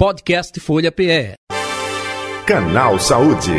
Podcast Folha PE. Canal Saúde.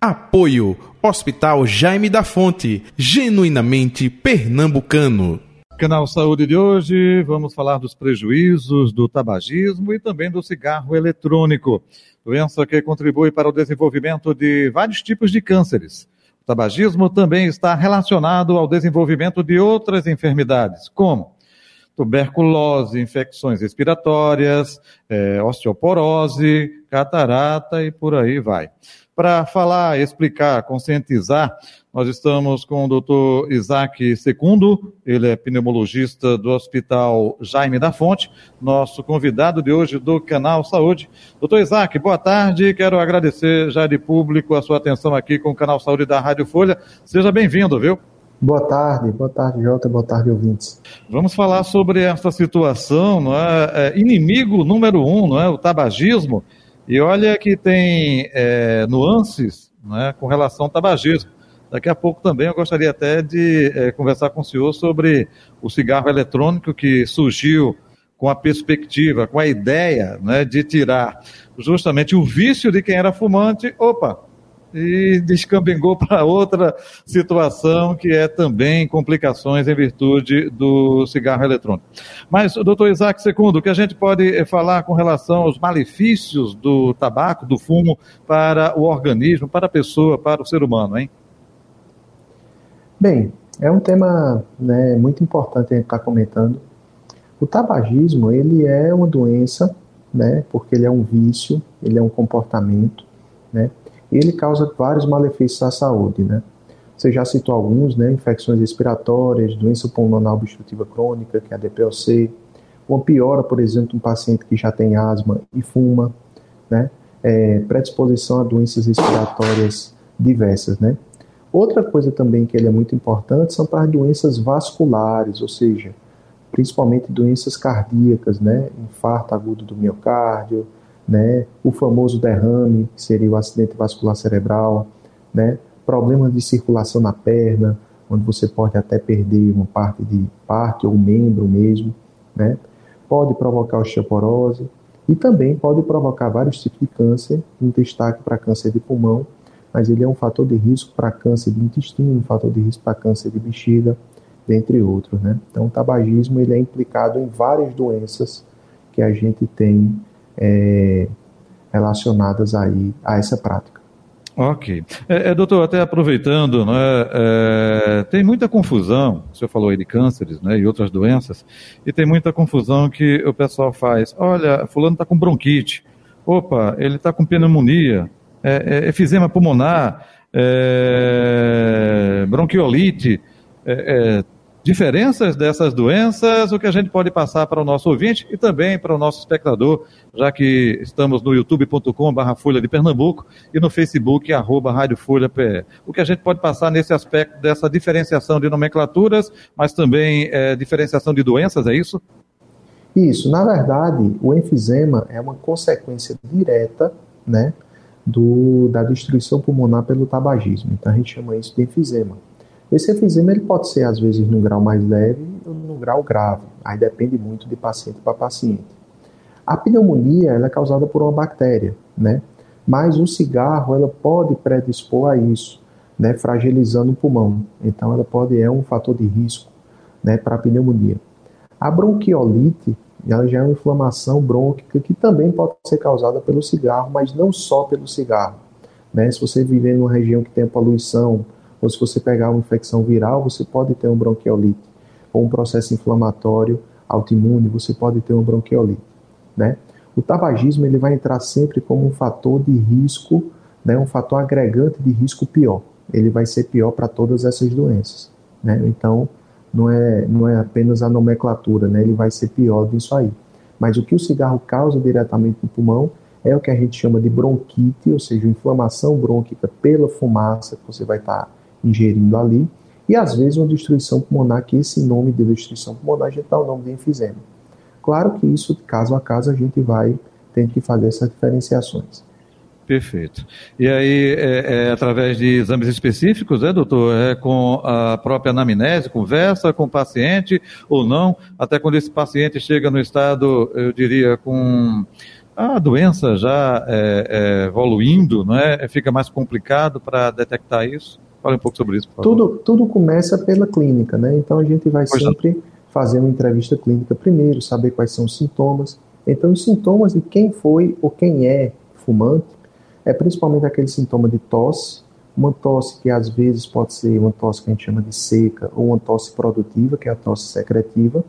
Apoio Hospital Jaime da Fonte, genuinamente pernambucano. Canal Saúde de hoje, vamos falar dos prejuízos do tabagismo e também do cigarro eletrônico, doença que contribui para o desenvolvimento de vários tipos de cânceres. O tabagismo também está relacionado ao desenvolvimento de outras enfermidades, como tuberculose, infecções respiratórias, é, osteoporose, catarata e por aí vai. Para falar, explicar, conscientizar, nós estamos com o doutor Isaac Secundo, ele é pneumologista do Hospital Jaime da Fonte, nosso convidado de hoje do Canal Saúde. Doutor Isaac, boa tarde, quero agradecer já de público a sua atenção aqui com o Canal Saúde da Rádio Folha. Seja bem-vindo, viu? Boa tarde, boa tarde, Jota, boa tarde, ouvintes. Vamos falar sobre essa situação, não é? é inimigo número um, não é? O tabagismo. E olha que tem é, nuances né, com relação ao tabagismo. Daqui a pouco também eu gostaria até de é, conversar com o senhor sobre o cigarro eletrônico que surgiu com a perspectiva, com a ideia né, de tirar justamente o vício de quem era fumante. Opa, e descambengou para outra situação que é também complicações em virtude do cigarro eletrônico. Mas, doutor Isaac Segundo, o que a gente pode eh, falar com relação aos malefícios do tabaco, do fumo, para o organismo, para a pessoa, para o ser humano, hein? Bem, é um tema né, muito importante a gente estar tá comentando. O tabagismo, ele é uma doença, né, porque ele é um vício, ele é um comportamento, né, e ele causa vários malefícios à saúde, né? Você já citou alguns, né? Infecções respiratórias, doença pulmonar obstrutiva crônica, que é a DPOC, uma piora, por exemplo, um paciente que já tem asma e fuma, né? É, predisposição a doenças respiratórias diversas, né? Outra coisa também que ele é muito importante são para as doenças vasculares, ou seja, principalmente doenças cardíacas, né? Infarto agudo do miocárdio, né? O famoso derrame, que seria o acidente vascular cerebral, né? Problemas de circulação na perna, onde você pode até perder uma parte de parte ou membro mesmo, né? Pode provocar osteoporose e também pode provocar vários tipos de câncer, um destaque para câncer de pulmão, mas ele é um fator de risco para câncer de intestino, um fator de risco para câncer de bexiga, dentre outros, né? Então, o tabagismo ele é implicado em várias doenças que a gente tem é, relacionadas aí a essa prática. Ok. É, é, doutor, até aproveitando, né, é, tem muita confusão, o senhor falou aí de cânceres né, e outras doenças, e tem muita confusão que o pessoal faz. Olha, fulano está com bronquite, opa, ele está com pneumonia, é, é efizema pulmonar, é, bronquiolite, é, diferenças dessas doenças, o que a gente pode passar para o nosso ouvinte e também para o nosso espectador, já que estamos no youtube.com.br Folha de Pernambuco e no Facebook, arroba Rádio Folha PE. O que a gente pode passar nesse aspecto dessa diferenciação de nomenclaturas, mas também é, diferenciação de doenças, é isso? Isso, na verdade, o enfisema é uma consequência direta, né, do, da destruição pulmonar pelo tabagismo. Então a gente chama isso de enfisema. Esse efizema ele pode ser, às vezes, num grau mais leve ou num grau grave. Aí depende muito de paciente para paciente. A pneumonia ela é causada por uma bactéria, né? Mas o cigarro ela pode predispor a isso, né? Fragilizando o pulmão. Então ela pode é um fator de risco, né? Para a pneumonia. A bronquiolite ela já é uma inflamação brônquica que também pode ser causada pelo cigarro, mas não só pelo cigarro. Né? Se você viver em uma região que tem poluição, ou se você pegar uma infecção viral, você pode ter um bronquiolite, ou um processo inflamatório autoimune, você pode ter uma bronquiolite, né? O tabagismo ele vai entrar sempre como um fator de risco, né, um fator agregante de risco pior. Ele vai ser pior para todas essas doenças, né? Então, não é, não é apenas a nomenclatura, né? Ele vai ser pior disso aí. Mas o que o cigarro causa diretamente no pulmão é o que a gente chama de bronquite, ou seja, inflamação brônquica pela fumaça que você vai estar tá ingerindo ali, e às vezes uma destruição pulmonar, que esse nome de destruição pulmonar a gente dá o nome de enfisema. Claro que isso, caso a caso, a gente vai ter que fazer essas diferenciações. Perfeito. E aí, é, é, através de exames específicos, é, doutor? É com a própria anamnese, conversa com o paciente ou não? Até quando esse paciente chega no estado, eu diria, com a doença já é, é, evoluindo, não é? Fica mais complicado para detectar isso? Fale um pouco sobre isso. Tudo, tudo começa pela clínica, né? Então a gente vai pois sempre não. fazer uma entrevista clínica primeiro, saber quais são os sintomas. Então, os sintomas de quem foi ou quem é fumante é principalmente aquele sintoma de tosse, uma tosse que às vezes pode ser uma tosse que a gente chama de seca ou uma tosse produtiva, que é a tosse secretiva,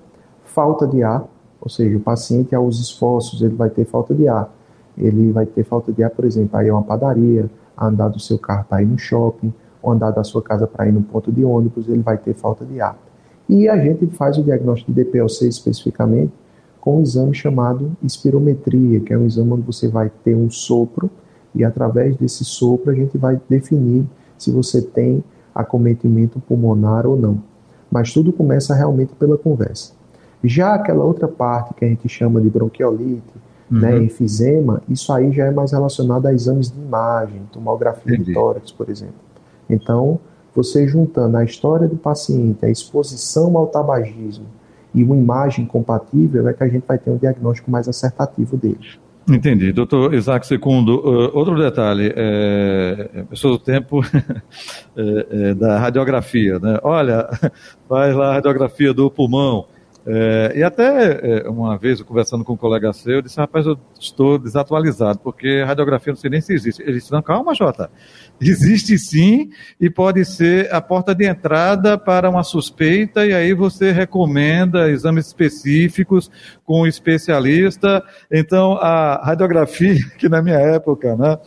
falta de ar, ou seja, o paciente ao os esforços ele vai ter falta de ar. Ele vai ter falta de ar, por exemplo, aí é uma padaria, andar do seu carro para ir no shopping, ou andar da sua casa para ir no ponto de ônibus, ele vai ter falta de ar. E a gente faz o diagnóstico de DPLC especificamente com um exame chamado espirometria, que é um exame onde você vai ter um sopro e através desse sopro a gente vai definir se você tem acometimento pulmonar ou não. Mas tudo começa realmente pela conversa. Já aquela outra parte que a gente chama de bronquiolite, uhum. né, enfisema, isso aí já é mais relacionado a exames de imagem, tomografia Entendi. de tórax, por exemplo. Então, você juntando a história do paciente, a exposição ao tabagismo e uma imagem compatível, é que a gente vai ter um diagnóstico mais acertativo dele. Entendi. Doutor Isaac Secundo, uh, outro detalhe, é, eu sou do tempo é, é, da radiografia, né? Olha, faz lá a radiografia do pulmão, é, e até é, uma vez, eu conversando com um colega seu, eu disse, rapaz, eu estou desatualizado, porque radiografia não sei nem se existe. Ele disse, não, calma, Jota. Existe sim, e pode ser a porta de entrada para uma suspeita, e aí você recomenda exames específicos com um especialista. Então, a radiografia, que na minha época, né,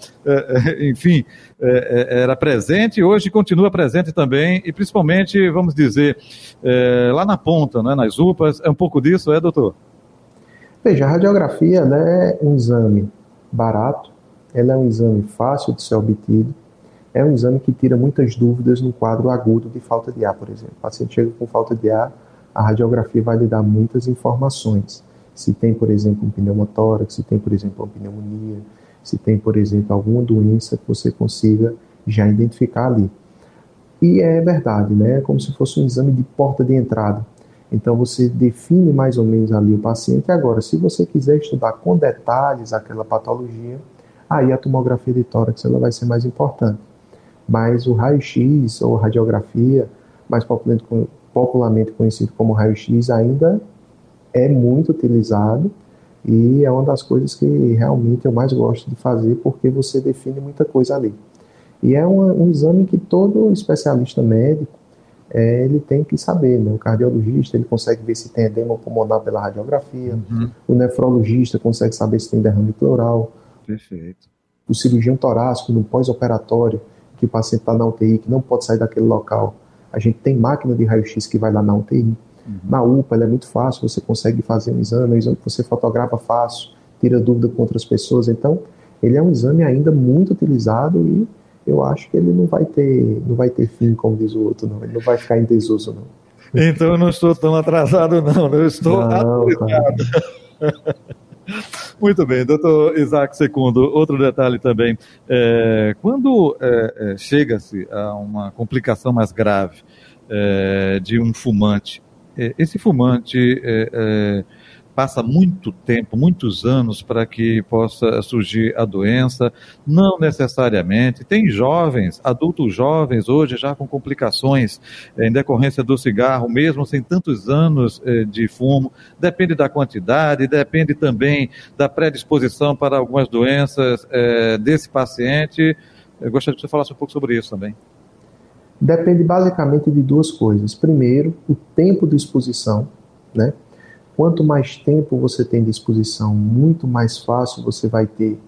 enfim, é, é, era presente, hoje continua presente também, e principalmente, vamos dizer, é, lá na ponta, né, nas UPAs, é um pouco disso, é, doutor? Veja, a radiografia né, é um exame barato, ela é um exame fácil de ser obtido, é um exame que tira muitas dúvidas no quadro agudo de falta de ar, por exemplo. O paciente chega com falta de ar, a radiografia vai lhe dar muitas informações. Se tem, por exemplo, um pneumotórax, se tem, por exemplo, uma pneumonia, se tem, por exemplo, alguma doença que você consiga já identificar ali. E é verdade, né? É como se fosse um exame de porta de entrada. Então você define mais ou menos ali o paciente. Agora, se você quiser estudar com detalhes aquela patologia, aí a tomografia de tórax ela vai ser mais importante. Mas o raio-x ou radiografia, mais popularmente conhecido como raio-x, ainda é muito utilizado e é uma das coisas que realmente eu mais gosto de fazer porque você define muita coisa ali. E é uma, um exame que todo especialista médico é, ele tem que saber. Né? O cardiologista ele consegue ver se tem edema pulmonar pela radiografia, uhum. o nefrologista consegue saber se tem derrame pleural. Perfeito. O cirurgião torácico no pós-operatório, que o paciente está na UTI, que não pode sair daquele local, a gente tem máquina de raio-x que vai lá na UTI. Uhum. Na UPA ela é muito fácil, você consegue fazer um exame, é um exame que você fotografa fácil, tira dúvida com outras pessoas. Então, ele é um exame ainda muito utilizado e eu acho que ele não vai ter, não vai ter fim, como diz o outro, não. Ele não vai ficar em desuso, não. Então eu não estou tão atrasado, não. Eu estou atualizado. Muito bem, doutor Isaac Secundo, outro detalhe também. É, quando é, é, chega-se a uma complicação mais grave é, de um fumante, esse fumante é, passa muito tempo, muitos anos para que possa surgir a doença, não necessariamente. Tem jovens, adultos jovens hoje já com complicações em decorrência do cigarro, mesmo sem tantos anos de fumo. Depende da quantidade, depende também da predisposição para algumas doenças desse paciente. Eu gostaria que você falasse um pouco sobre isso também depende basicamente de duas coisas. Primeiro, o tempo de exposição, né? Quanto mais tempo você tem de exposição, muito mais fácil você vai ter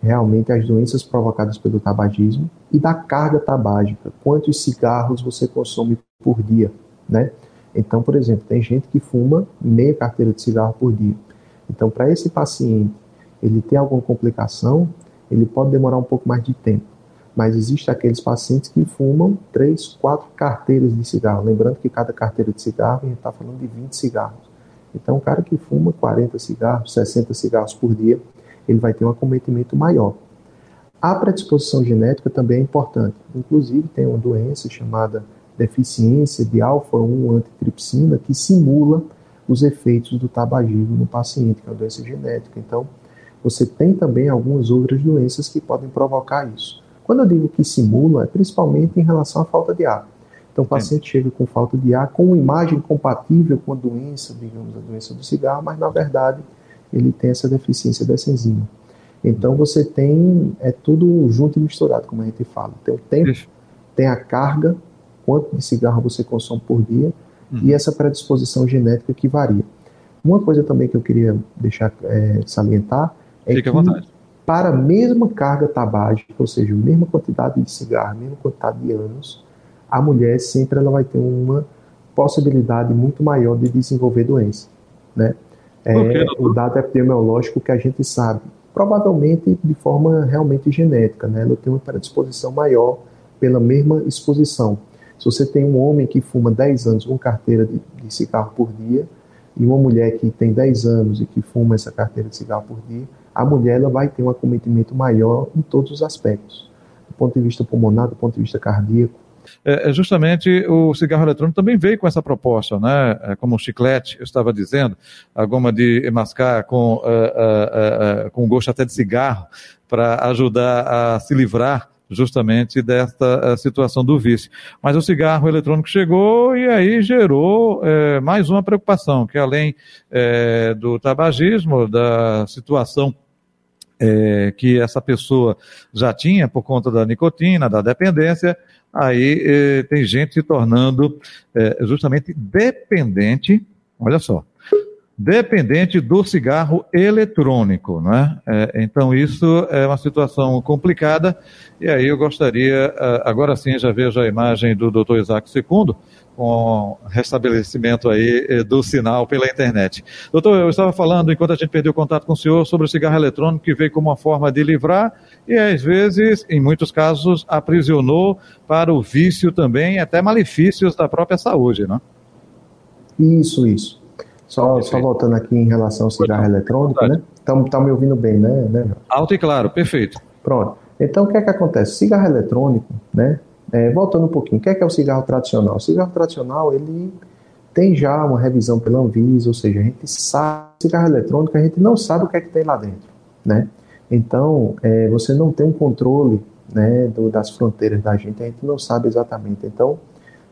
realmente as doenças provocadas pelo tabagismo e da carga tabágica, quantos cigarros você consome por dia, né? Então, por exemplo, tem gente que fuma meia carteira de cigarro por dia. Então, para esse paciente, ele ter alguma complicação, ele pode demorar um pouco mais de tempo mas existem aqueles pacientes que fumam três, quatro carteiras de cigarro. Lembrando que cada carteira de cigarro, a gente está falando de 20 cigarros. Então, o cara que fuma 40 cigarros, 60 cigarros por dia, ele vai ter um acometimento maior. A predisposição genética também é importante. Inclusive, tem uma doença chamada deficiência de alfa-1 antitripsina que simula os efeitos do tabagismo no paciente, que é uma doença genética. Então, você tem também algumas outras doenças que podem provocar isso. Quando eu digo que simula, é principalmente em relação à falta de ar. Então, o paciente chega com falta de ar, com uma imagem compatível com a doença, digamos, a doença do cigarro, mas na verdade ele tem essa deficiência dessa enzima. Então, você tem, é tudo junto e misturado, como a gente fala. Tem o tempo, Isso. tem a carga, quanto de cigarro você consome por dia, uhum. e essa predisposição genética que varia. Uma coisa também que eu queria deixar é, salientar é Fique que para a mesma carga tabágica, ou seja, a mesma quantidade de cigarro, a mesma quantidade de anos, a mulher sempre ela vai ter uma possibilidade muito maior de desenvolver doença. Né? É o dado epidemiológico que a gente sabe, provavelmente de forma realmente genética, né? ela tem uma predisposição maior pela mesma exposição. Se você tem um homem que fuma 10 anos uma carteira de, de cigarro por dia, e uma mulher que tem 10 anos e que fuma essa carteira de cigarro por dia, a mulher ela vai ter um acometimento maior em todos os aspectos, do ponto de vista pulmonar, do ponto de vista cardíaco. É, é justamente o cigarro eletrônico também veio com essa proposta, né? É, como o chiclete, eu estava dizendo, a goma de mascar com, uh, uh, uh, com gosto até de cigarro, para ajudar a se livrar justamente desta uh, situação do vício. Mas o cigarro eletrônico chegou e aí gerou mais uma preocupação, que além do tabagismo, da situação que essa pessoa já tinha por conta da nicotina, da dependência, aí tem gente se tornando justamente dependente, olha só, dependente do cigarro eletrônico, não é? Então isso é uma situação complicada e aí eu gostaria, ah, agora sim já vejo a imagem do Dr. Isaac II com restabelecimento aí eh, do sinal pela internet. Doutor, eu estava falando enquanto a gente perdeu contato com o senhor sobre o cigarro eletrônico que veio como uma forma de livrar e às vezes, em muitos casos, aprisionou para o vício também, até malefícios da própria saúde, não? Isso, isso. Só, só voltando aqui em relação ao cigarro eletrônico, né? Estão tá me ouvindo bem, né, né? Alto e claro, perfeito. Pronto. Então, o que é que acontece? Cigarro eletrônico, né? É, voltando um pouquinho, o que é que é o cigarro tradicional? O cigarro tradicional, ele tem já uma revisão pela Anvisa, ou seja, a gente sabe, cigarro eletrônico, a gente não sabe o que é que tem lá dentro, né? Então, é, você não tem um controle né, do, das fronteiras da gente, a gente não sabe exatamente. Então,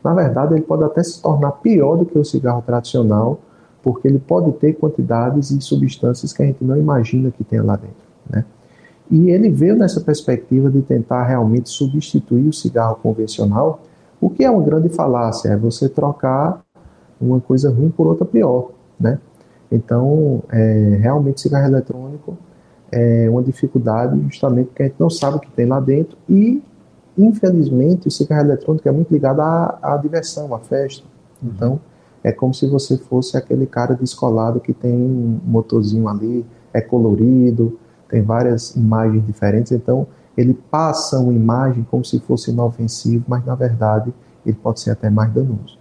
na verdade, ele pode até se tornar pior do que o cigarro tradicional, porque ele pode ter quantidades e substâncias que a gente não imagina que tenha lá dentro. Né? E ele veio nessa perspectiva de tentar realmente substituir o cigarro convencional, o que é uma grande falácia, é você trocar uma coisa ruim por outra pior. Né? Então, é, realmente, cigarro eletrônico é uma dificuldade justamente porque a gente não sabe o que tem lá dentro e, infelizmente, o cigarro eletrônico é muito ligado à, à diversão, à festa. Então, é como se você fosse aquele cara descolado que tem um motorzinho ali, é colorido, tem várias imagens diferentes, então ele passa uma imagem como se fosse inofensivo, mas na verdade ele pode ser até mais danoso.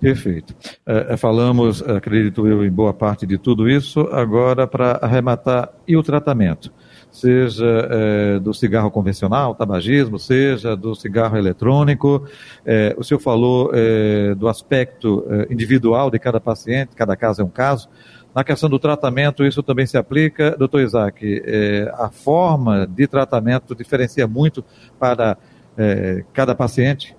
Perfeito. É, é falamos, acredito eu, em boa parte de tudo isso. Agora, para arrematar, e o tratamento? seja é, do cigarro convencional, tabagismo, seja do cigarro eletrônico. O senhor falou do aspecto individual de cada paciente, cada caso é um caso. Na questão do tratamento, isso também se aplica. Doutor Isaac, a forma de tratamento diferencia muito para cada paciente?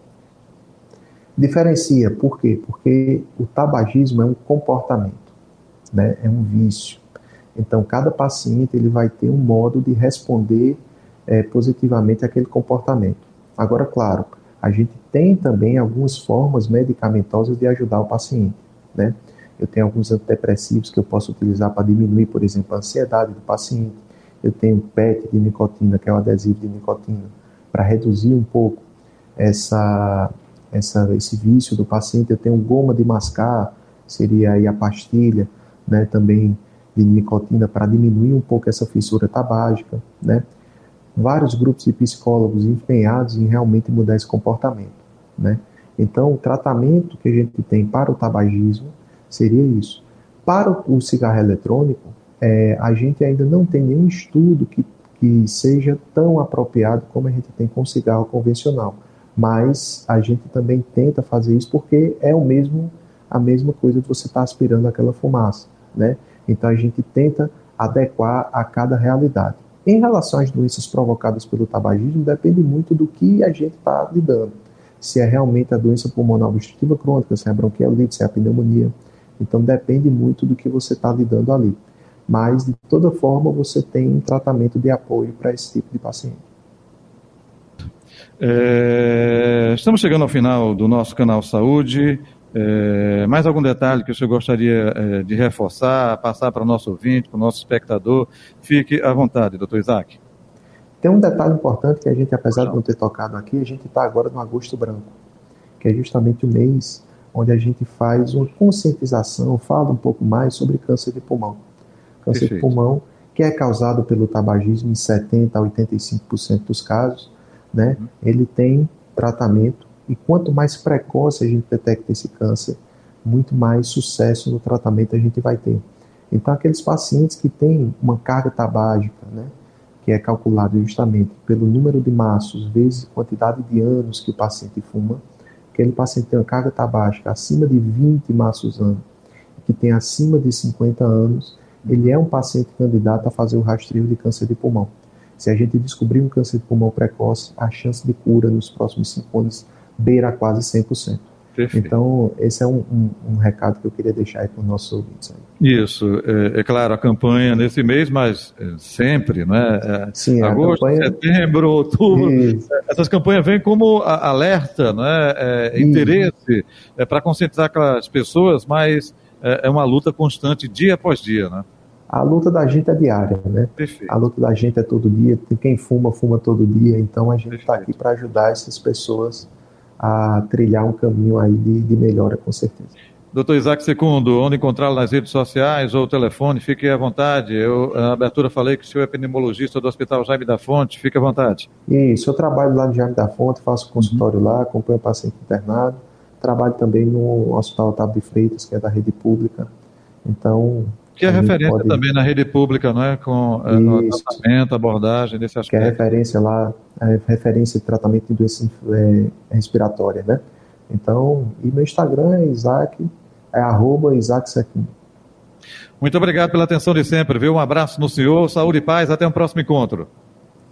Diferencia, por quê? Porque o tabagismo é um comportamento, né? é um vício. Então, cada paciente ele vai ter um modo de responder é, positivamente àquele comportamento. Agora, claro, a gente tem também algumas formas medicamentosas de ajudar o paciente, né? Eu tenho alguns antidepressivos que eu posso utilizar para diminuir, por exemplo, a ansiedade do paciente. Eu tenho PET de nicotina, que é o adesivo de nicotina, para reduzir um pouco essa, essa, esse vício do paciente. Eu tenho goma de mascar, seria aí a pastilha, né? Também de nicotina para diminuir um pouco essa fissura tabágica, né? Vários grupos de psicólogos empenhados em realmente mudar esse comportamento, né? Então, o tratamento que a gente tem para o tabagismo seria isso. Para o cigarro eletrônico, é, a gente ainda não tem nenhum estudo que, que seja tão apropriado como a gente tem com o cigarro convencional. Mas a gente também tenta fazer isso porque é o mesmo a mesma coisa que você está aspirando aquela fumaça, né? Então a gente tenta adequar a cada realidade. Em relação às doenças provocadas pelo tabagismo, depende muito do que a gente está lidando. Se é realmente a doença pulmonar obstrutiva crônica, se é a bronquiolite, se é a pneumonia. Então depende muito do que você está lidando ali. Mas, de toda forma, você tem um tratamento de apoio para esse tipo de paciente. É, estamos chegando ao final do nosso canal Saúde. É, mais algum detalhe que o senhor gostaria é, de reforçar, passar para o nosso ouvinte, para o nosso espectador? Fique à vontade, doutor Isaac. Tem um detalhe importante que a gente, apesar de não ter tocado aqui, a gente está agora no Agosto Branco, que é justamente o mês onde a gente faz uma conscientização, fala um pouco mais sobre câncer de pulmão. Câncer Perfeito. de pulmão, que é causado pelo tabagismo em 70% a 85% dos casos, né? Uhum. ele tem tratamento e quanto mais precoce a gente detecta esse câncer, muito mais sucesso no tratamento a gente vai ter. Então, aqueles pacientes que têm uma carga tabágica, né, que é calculado justamente pelo número de maços vezes quantidade de anos que o paciente fuma, aquele paciente tem uma carga tabágica acima de 20 maços ano, que tem acima de 50 anos, ele é um paciente candidato a fazer o rastreio de câncer de pulmão. Se a gente descobrir um câncer de pulmão precoce, a chance de cura nos próximos 5 anos beira quase 100%. Perfeito. Então, esse é um, um, um, recado que eu queria deixar aí para os nossos ouvintes. Aí. Isso, é, é, claro, a campanha nesse mês, mas é, sempre, né? É, Sim, agosto, campanha... setembro, outubro, Isso. essas campanhas vêm como alerta, né? É, interesse é, para conscientizar aquelas pessoas, mas é, uma luta constante dia após dia, né? A luta da gente é diária, né? Perfeito. A luta da gente é todo dia, quem fuma, fuma todo dia, então a gente está aqui para ajudar essas pessoas a trilhar um caminho aí de, de melhora, com certeza. Doutor Isaac Secundo, onde encontrá-lo nas redes sociais ou telefone, fique à vontade. Eu, na abertura, falei que o senhor é epidemiologista do Hospital Jaime da Fonte, fique à vontade. Isso, eu trabalho lá no Jaime da Fonte, faço consultório uhum. lá, acompanho o paciente internado, trabalho também no Hospital Otávio de Freitas, que é da rede pública. Então, que é referência pode... também na rede pública, não é? Com é, no tratamento, abordagem desse aspecto. Que é referência lá, é referência de tratamento de doença é, respiratória, né? Então, e meu Instagram é Isaac, é arroba Isaac Sequim. Muito obrigado pela atenção de sempre, viu? Um abraço no senhor, saúde e paz, até o um próximo encontro.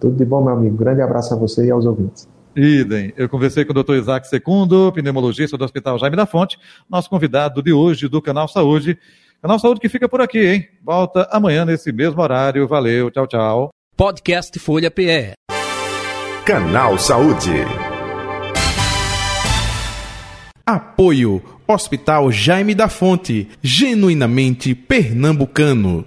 Tudo de bom, meu amigo. Grande abraço a você e aos ouvintes. Idem. Eu conversei com o Dr. Isaac Secundo, pneumologista do Hospital Jaime da Fonte, nosso convidado de hoje do Canal Saúde. Canal Saúde que fica por aqui, hein? Volta amanhã nesse mesmo horário. Valeu, tchau, tchau. Podcast Folha PE. Canal Saúde. Apoio Hospital Jaime da Fonte, genuinamente pernambucano.